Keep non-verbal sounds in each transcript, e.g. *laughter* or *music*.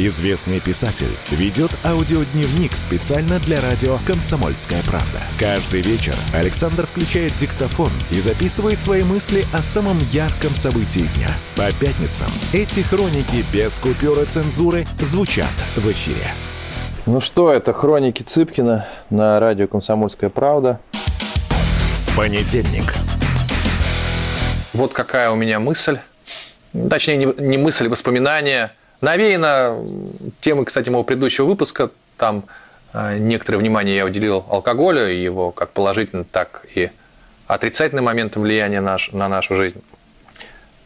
Известный писатель ведет аудиодневник специально для радио «Комсомольская правда». Каждый вечер Александр включает диктофон и записывает свои мысли о самом ярком событии дня. По пятницам эти хроники без купюры цензуры звучат в эфире. Ну что, это хроники Цыпкина на радио «Комсомольская правда». Понедельник. Вот какая у меня мысль. Точнее, не, не мысль, а воспоминание. Навеяно темы, кстати, моего предыдущего выпуска. Там э, некоторое внимание я уделил алкоголю, его как положительным, так и отрицательным моментом влияния наш, на нашу жизнь.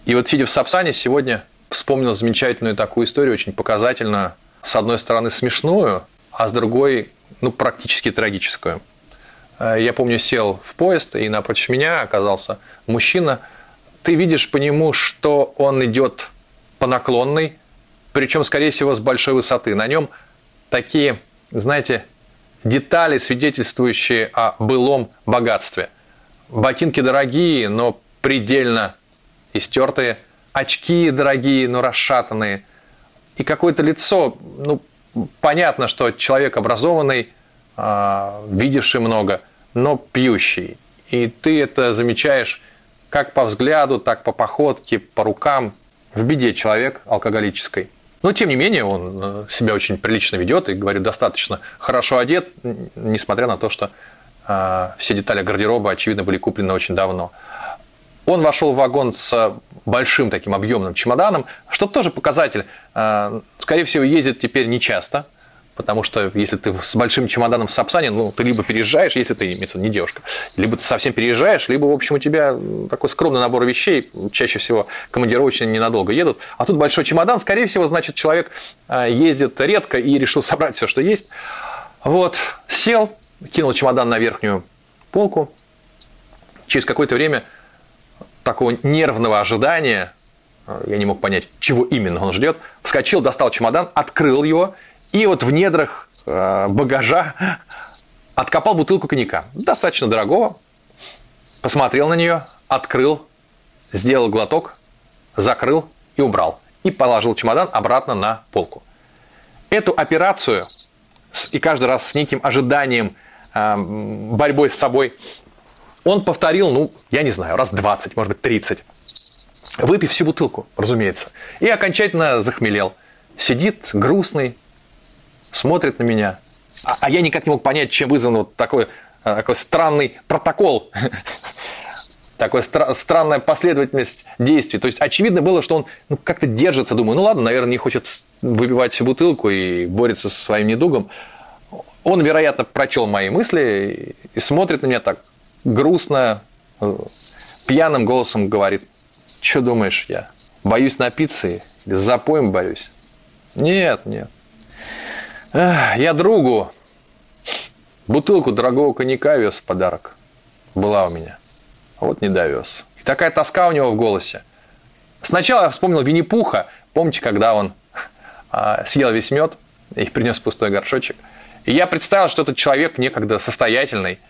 И вот сидя в Сапсане, сегодня вспомнил замечательную такую историю, очень показательную. С одной стороны смешную, а с другой, ну, практически трагическую. Э, Я помню, сел в поезд, и напротив меня оказался мужчина. Ты видишь по нему, что он идет по наклонной, причем, скорее всего, с большой высоты. На нем такие, знаете, детали, свидетельствующие о былом богатстве. Ботинки дорогие, но предельно истертые. Очки дорогие, но расшатанные. И какое-то лицо, ну, понятно, что человек образованный, а, видевший много, но пьющий. И ты это замечаешь как по взгляду, так по походке, по рукам. В беде человек алкоголической. Но, тем не менее, он э, себя очень прилично ведет и, говорит, достаточно хорошо одет, несмотря на то, что э, все детали гардероба, очевидно, были куплены очень давно. Он вошел в вагон с большим таким объемным чемоданом, что тоже показатель. Э, скорее всего, ездит теперь нечасто, потому что если ты с большим чемоданом в Сапсане, ну, ты либо переезжаешь, если ты, имеется не девушка, либо ты совсем переезжаешь, либо, в общем, у тебя такой скромный набор вещей, чаще всего командировочные ненадолго едут, а тут большой чемодан, скорее всего, значит, человек э, ездит редко и решил *laughs* собрать все, что есть. Вот, сел, кинул чемодан на верхнюю полку, через какое-то время такого нервного ожидания, э, я не мог понять, чего именно он ждет, вскочил, достал чемодан, открыл его, и вот в недрах э, багажа откопал бутылку коньяка, достаточно дорогого, посмотрел на нее, открыл, сделал глоток, закрыл и убрал. И положил чемодан обратно на полку. Эту операцию и каждый раз с неким ожиданием, э, борьбой с собой, он повторил, ну, я не знаю, раз 20, может быть, 30. Выпив всю бутылку, разумеется. И окончательно захмелел. Сидит грустный, смотрит на меня. А, а я никак не мог понять, чем вызван вот такой, а, такой странный протокол, *laughs* такая стра- странная последовательность действий. То есть очевидно было, что он ну, как-то держится. Думаю, ну ладно, наверное, не хочет выпивать всю бутылку и борется со своим недугом. Он, вероятно, прочел мои мысли и смотрит на меня так грустно, э, пьяным голосом говорит, что думаешь, я боюсь напиться или запоем борюсь? Нет, нет. Я другу бутылку дорогого коньяка вез в подарок. Была у меня. А вот не довез. И такая тоска у него в голосе. Сначала я вспомнил Винни-Пуха. Помните, когда он а, съел весь мед и принес пустой горшочек? И я представил, что этот человек некогда состоятельный,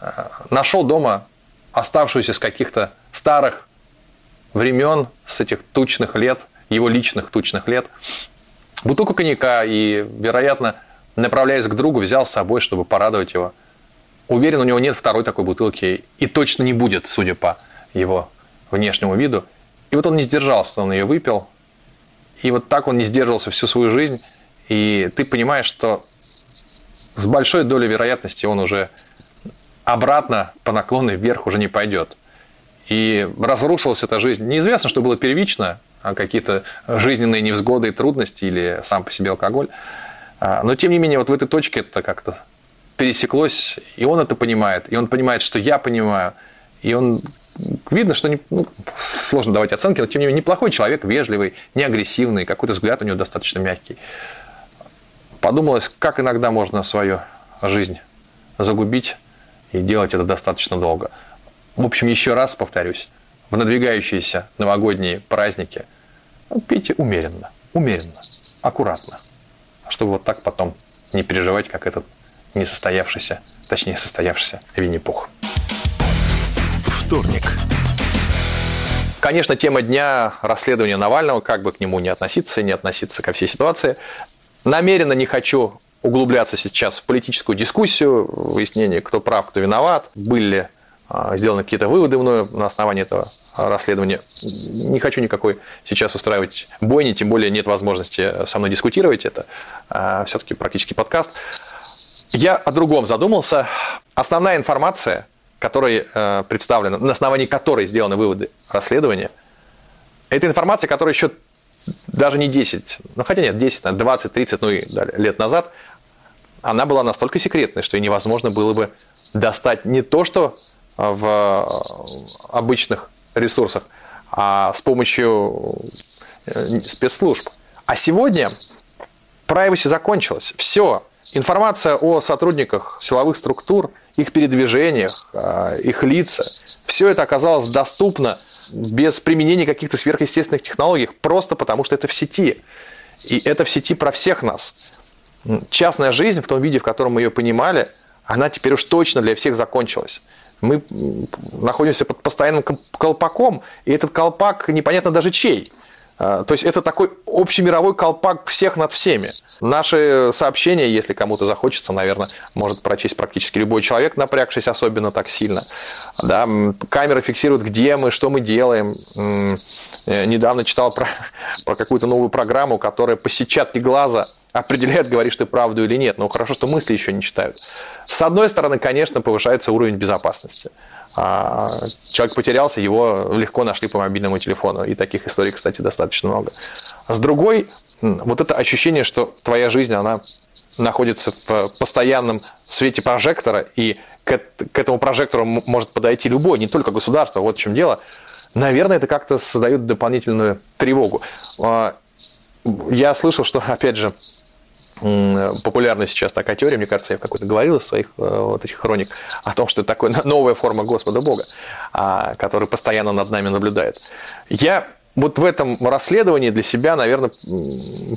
а, нашел дома оставшуюся с каких-то старых времен, с этих тучных лет, его личных тучных лет, бутылку коньяка и, вероятно, направляясь к другу, взял с собой, чтобы порадовать его. Уверен, у него нет второй такой бутылки и точно не будет, судя по его внешнему виду. И вот он не сдержался, он ее выпил. И вот так он не сдерживался всю свою жизнь. И ты понимаешь, что с большой долей вероятности он уже обратно по наклонной вверх уже не пойдет. И разрушилась эта жизнь. Неизвестно, что было первично, какие-то жизненные невзгоды и трудности или сам по себе алкоголь. А, Но, тем не менее, вот в этой точке это как-то пересеклось, и он это понимает, и он понимает, что я понимаю, и он видно, что не, ну, сложно давать оценки, но тем не менее неплохой человек, вежливый, не агрессивный, какой-то взгляд у него достаточно мягкий. Подумалось, как иногда можно свою жизнь загубить и делать это достаточно долго. В общем, еще раз повторюсь, в надвигающиеся новогодние праздники пейте умеренно, умеренно, аккуратно, чтобы вот так потом не переживать, как этот несостоявшийся, точнее состоявшийся Винни-Пух. Вторник. Конечно, тема дня расследования Навального, как бы к нему не относиться, не относиться ко всей ситуации. Намеренно не хочу углубляться сейчас в политическую дискуссию, выяснение, кто прав, кто виноват, были ли а, сделаны какие-то выводы мною на основании этого расследования. Не хочу никакой сейчас устраивать бойни, тем более нет возможности со мной дискутировать. Это а, все-таки практически подкаст. Я о другом задумался. Основная информация, которой э, представлена, на основании которой сделаны выводы расследования, это информация, которая еще даже не 10, ну хотя нет, 10, 20, 30 ну и лет назад, она была настолько секретной, что и невозможно было бы достать не то, что в э, обычных ресурсах, а с помощью э, спецслужб. А сегодня privacy закончилась. Все. Информация о сотрудниках силовых структур, их передвижениях, а, их лица, все это оказалось доступно без применения каких-то сверхъестественных технологий, просто потому что это в сети. И это в сети про всех нас. Частная жизнь в том виде, в котором мы ее понимали, она теперь уж точно для всех закончилась. Мы находимся под постоянным колпаком, и этот колпак непонятно даже чей. А, то есть это такой общемировой колпак всех над всеми. Наши сообщения, если кому-то захочется, наверное, может прочесть практически любой человек, напрягшись особенно так сильно. Да, камеры фиксируют, где мы, что мы делаем. Э, недавно читал про, *laughs* про какую-то новую программу, которая по сетчатке глаза определяет, говоришь ты правду или нет. Но хорошо, что мысли еще не читают. С одной стороны, конечно, повышается уровень безопасности. А человек потерялся, его легко нашли по мобильному телефону. И таких историй, кстати, достаточно много. С другой, вот это ощущение, что твоя жизнь, она находится в постоянном свете прожектора, и к, этому прожектору может подойти любой, не только государство, вот в чем дело. Наверное, это как-то создает дополнительную тревогу. А, я слышал, что, опять же, популярна сейчас такая теория, мне кажется, я какой-то говорил из своих э, вот этих хроник, о том, что это такая *laughs* новая форма Господа Бога, а, который постоянно над нами наблюдает. Я вот в этом расследовании для себя, наверное,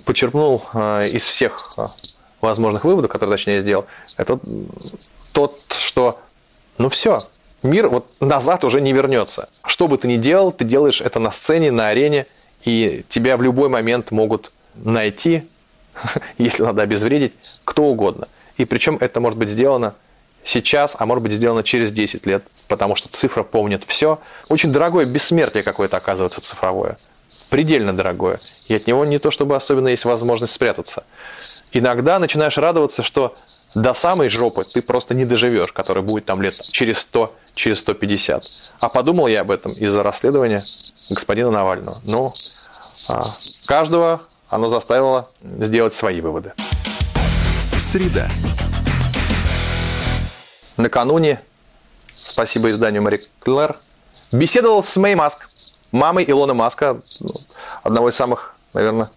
почерпнул э, из всех э, возможных выводов, которые, точнее, я сделал, это тот, что, ну все, мир вот назад уже не вернется. Что бы ты ни делал, ты делаешь это на сцене, на арене, и тебя в любой момент могут найти, *laughs* если надо обезвредить, кто угодно. И причем это может быть сделано сейчас, а может быть сделано через 10 лет, потому что цифра помнит все. Очень дорогое бессмертие какое-то оказывается цифровое. Предельно дорогое. И от него не то чтобы особенно есть возможность спрятаться. Иногда начинаешь радоваться, что до самой жопы ты просто не доживешь, который будет там лет через 100, через 150. А подумал я об этом из-за расследования господина Навального. Ну, а, каждого оно заставило сделать свои выводы. Среда. Накануне, спасибо изданию Мари Клэр, беседовал с Мэй Маск, мамой Илона Маска, ну, одного из самых, наверное,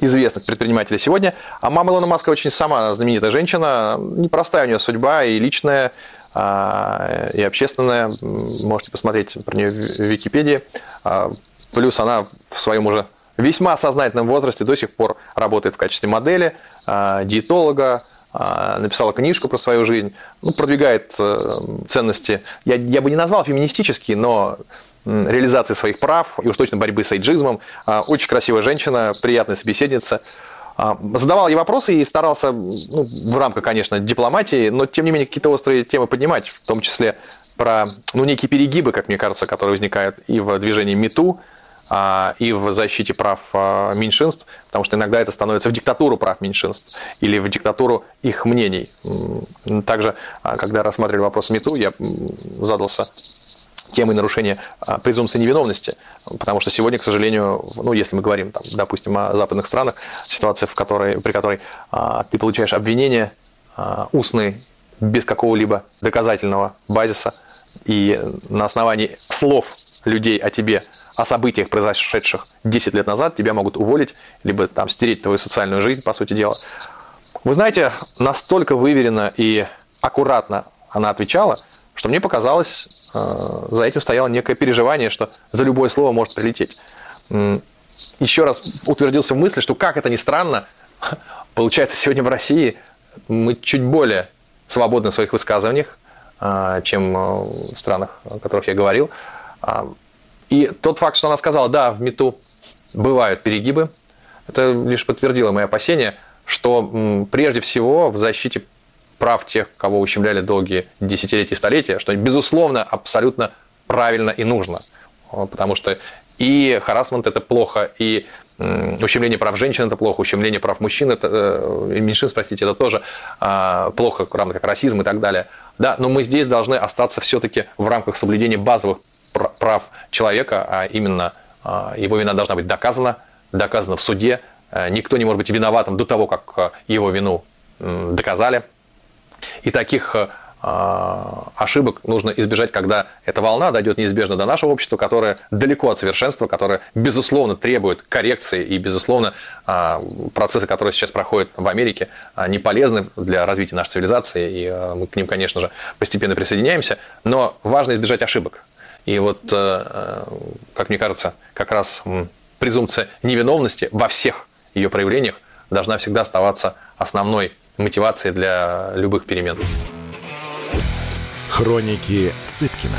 известных предпринимателей сегодня. А мама Илона Маска очень сама знаменитая женщина, непростая у нее судьба и личная, а, и общественная. Можете посмотреть про нее в Википедии. А, плюс она в своем уже весьма сознательном возрасте до сих пор работает в качестве модели, а, диетолога, написала книжку про свою жизнь, ну, продвигает э, ценности, я, я бы не назвал феминистические, но реализации своих прав и уж точно борьбы с эйджизмом. Очень красивая женщина, приятная собеседница. Задавал ей вопросы и старался, ну, в рамках, конечно, дипломатии, но тем не менее какие-то острые темы поднимать, в том числе про ну, некие перегибы, как мне кажется, которые возникают и в движении МИТУ, и в защите прав меньшинств, потому что иногда это становится в диктатуру прав меньшинств или в диктатуру их мнений. Также, когда рассматривали вопрос МИТУ, я задался темой нарушения а, презумпции невиновности. Потому что сегодня, к сожалению, ну, если мы говорим, там, допустим, о западных странах, ситуация, в которой, при которой а, ты получаешь обвинение а, устные, без какого-либо доказательного базиса, и на основании слов людей о тебе, о событиях, произошедших 10 лет назад, тебя могут уволить, либо там стереть твою социальную жизнь, по сути дела. Вы знаете, настолько выверенно и аккуратно она отвечала, что мне показалось, э, за этим стояло некое переживание, что за любое слово может прилететь. еще раз утвердился в мысли, что как это ни странно, *laughs* получается, сегодня в России мы чуть более свободны в своих высказываниях, а, чем э, в странах, о которых я говорил. А, и тот факт, что она сказала, да, в МИТУ бывают перегибы, это лишь подтвердило мои опасения, что прежде всего в защите прав тех, кого ущемляли долгие десятилетия и столетия, что, безусловно, абсолютно правильно и нужно. Потому что и харасмент – это плохо, и ущемление прав женщин – это плохо, ущемление прав мужчин, это, э, меньшинств, простите, это тоже а, плохо, равно как расизм и так далее. Да, но мы здесь должны остаться все-таки в рамках соблюдения базовых прав человека, а именно а, его вина должна быть доказана, доказана в суде, э, никто не может быть виноватым до того, как э, его вину доказали. И таких а, ошибок нужно избежать, когда эта волна дойдет неизбежно до нашего общества, которое далеко от совершенства, которое, безусловно, требует коррекции, и, безусловно, а, процессы, которые сейчас проходят в Америке, не полезны для развития нашей цивилизации, и мы к ним, конечно же, постепенно присоединяемся, но важно избежать ошибок. И вот, э, э, как мне кажется, как раз презумпция невиновности во всех ее проявлениях должна всегда оставаться основной мотивацией для любых перемен. Хроники Цыпкина.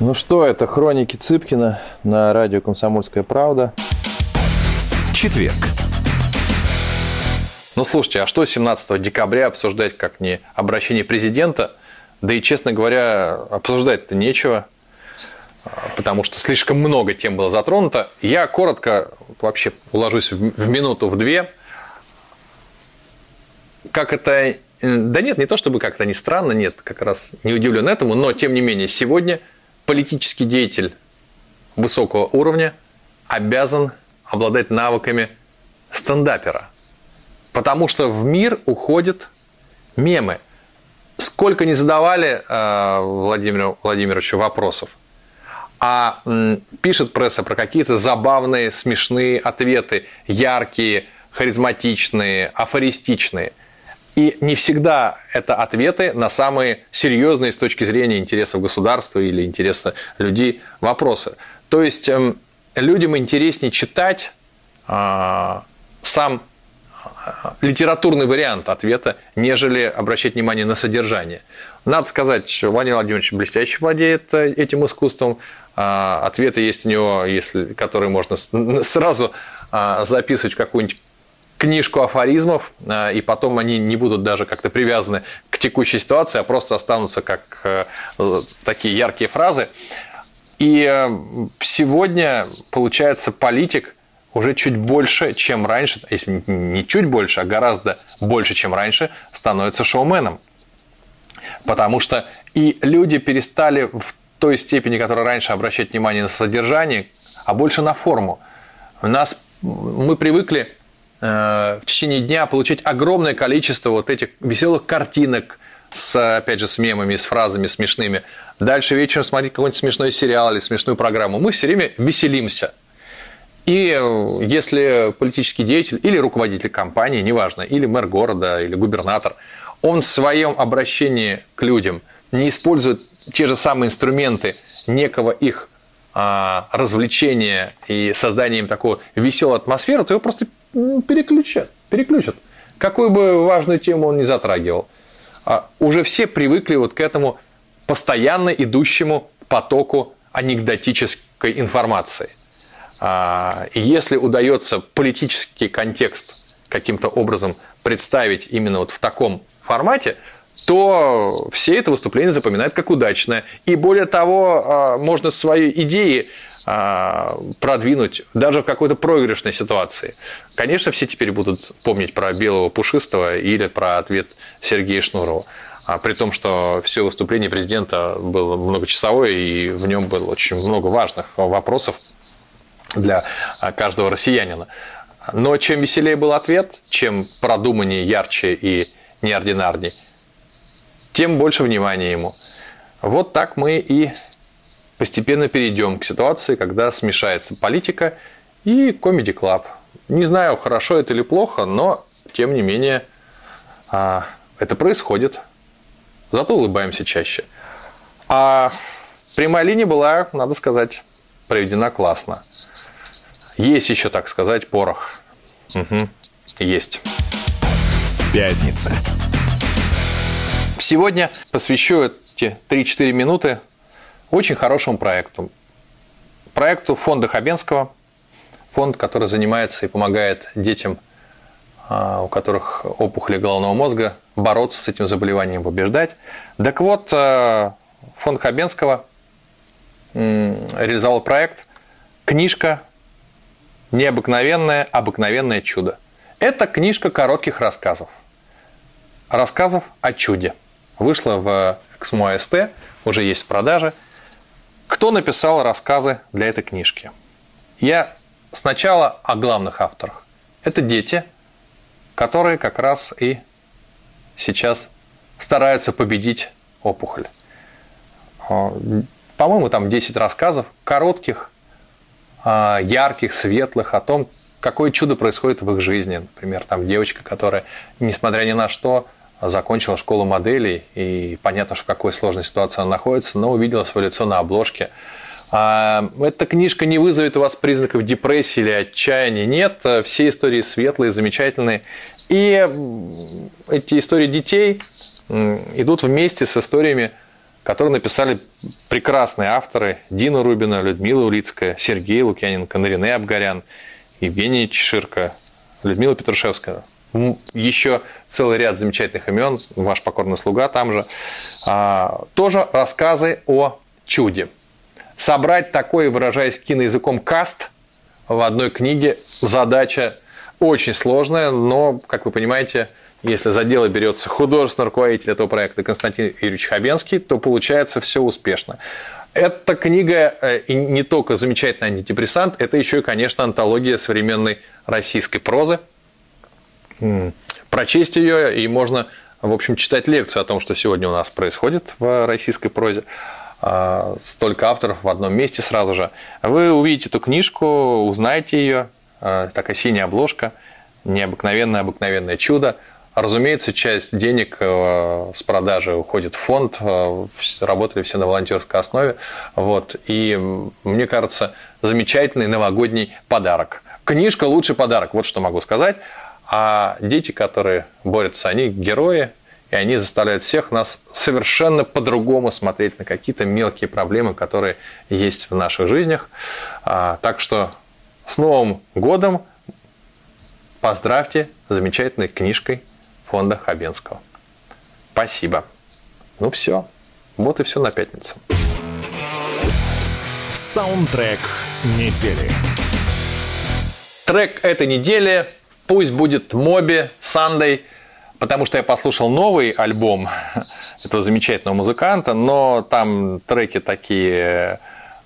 Ну что, это хроники Цыпкина на радио «Комсомольская правда». Четверг. Ну слушайте, а что 17 декабря обсуждать как не обращение президента – да и, честно говоря, обсуждать-то нечего, потому что слишком много тем было затронуто. Я коротко вообще уложусь в минуту, в две. Как это... Да нет, не то чтобы как-то не странно, нет, как раз не удивлен этому, но тем не менее сегодня политический деятель высокого уровня обязан обладать навыками стендапера. Потому что в мир уходят мемы – сколько не задавали э, Владимиру Владимировичу вопросов, а пишет пресса про какие-то забавные, смешные ответы, яркие, харизматичные, афористичные. И не всегда это ответы на самые серьезные с точки зрения интересов государства или интереса людей вопросы. То есть эм, людям интереснее читать а, сам литературный вариант ответа, нежели обращать внимание на содержание. Надо сказать, что Владимир Владимирович блестяще владеет э, этим искусством. А, ответы есть у него, если, которые можно сразу а, записывать в какую-нибудь книжку афоризмов, а, и потом они не будут даже как-то привязаны к текущей ситуации, а просто останутся как э, такие яркие фразы. И э, сегодня, получается, политик – уже чуть больше, чем раньше, если не чуть больше, а гораздо больше, чем раньше, становится шоуменом. Потому что и люди перестали в той степени, которая раньше обращать внимание на содержание, а больше на форму. У нас мы привыкли э, в течение дня получить огромное количество вот этих веселых картинок с, опять же, с мемами, с фразами смешными. Дальше вечером смотреть какой-нибудь смешной сериал или смешную программу. Мы все время веселимся. И э, если политический деятель или руководитель компании, неважно, или мэр города, или губернатор, он в своем обращении к людям не использует те же самые инструменты некого их развлечения и созданием такой веселой атмосферы, то его просто переключат. переключат. Какую бы важную тему он ни затрагивал. А уже все привыкли вот к этому постоянно идущему потоку анекдотической информации. А, и если удается политический контекст каким-то образом представить именно вот в таком формате, то все это выступление запоминают как удачное. И более того, а, можно свои идеи а, продвинуть даже в какой-то проигрышной ситуации. Конечно, все теперь будут помнить про белого пушистого или про ответ Сергея Шнурова. А при том, что все выступление президента было многочасовое, и в нем было очень много важных вопросов для каждого россиянина. Но чем веселее был ответ, чем продуманнее, ярче и неординарнее, тем больше внимания ему. Вот так мы и постепенно перейдем к ситуации, когда смешается политика и комеди клаб. Не знаю, хорошо это или плохо, но тем не менее а, это происходит. Зато улыбаемся чаще. А прямая линия была, надо сказать, проведена классно. Есть еще, так сказать, порох. Угу. Есть. Пятница. Сегодня посвящу эти 3-4 минуты очень хорошему проекту. Проекту фонда Хабенского. Фонд, который занимается и помогает детям, а, у которых опухоли головного мозга, бороться с этим заболеванием, побеждать. Так вот, а, фонд Хабенского реализовал проект «Книжка Необыкновенное, обыкновенное чудо. Это книжка коротких рассказов. Рассказов о чуде. Вышла в Эксмо СТ, уже есть в продаже. Кто написал рассказы для этой книжки? Я сначала о главных авторах. Это дети, которые как раз и сейчас стараются победить опухоль. По-моему, там 10 рассказов, коротких, а, ярких, светлых, о том, какое чудо происходит в их жизни. Например, там девочка, которая, несмотря ни на что, закончила школу моделей, и понятно, что в какой сложной ситуации она находится, но увидела свое лицо на обложке. А, эта книжка не вызовет у вас признаков депрессии или отчаяния. Нет, все истории светлые, замечательные. И эти истории детей идут вместе с историями которые написали прекрасные авторы Дина Рубина, Людмила Улицкая, Сергей Лукьяненко, Нарине Абгарян, Евгений Чеширко, Людмила Петрушевская. Еще целый ряд замечательных имен, ваш покорный слуга там же. А, тоже рассказы о чуде. Собрать такой, выражаясь киноязыком, каст в одной книге задача очень сложная, но, как вы понимаете, если за дело берется художественный руководитель этого проекта Константин Юрьевич Хабенский, то получается все успешно. Эта книга э, не только замечательный антидепрессант, это еще и, конечно, антология современной российской прозы. Прочесть ее, и можно, в общем, читать лекцию о том, что сегодня у нас происходит в российской прозе. А, столько авторов в одном месте сразу же. Вы увидите эту книжку, узнаете ее, а, такая синяя обложка, необыкновенное обыкновенное чудо. Разумеется, часть денег э, с продажи уходит в фонд, э, работали все на волонтерской основе. Вот. И мне кажется, замечательный новогодний подарок. Книжка – лучший подарок, вот что могу сказать. А дети, которые борются, они герои, и они заставляют всех нас совершенно по-другому смотреть на какие-то мелкие проблемы, которые есть в наших жизнях. А, так что с Новым годом! Поздравьте замечательной книжкой фонда Хабенского. Спасибо. Ну все. Вот и все на пятницу. Саундтрек недели. Трек этой недели пусть будет Моби Сандей, потому что я послушал новый альбом этого замечательного музыканта, но там треки такие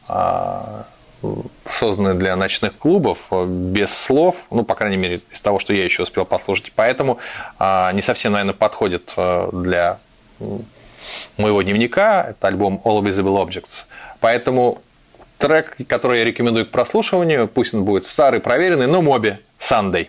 а, созданы для ночных клубов без слов, ну, по крайней мере, из того, что я еще успел послушать. Поэтому а, не совсем, наверное, подходит э, для моего дневника. Это альбом All Visible Objects. Поэтому трек, который я рекомендую к прослушиванию, пусть он будет старый, проверенный, но моби Sunday.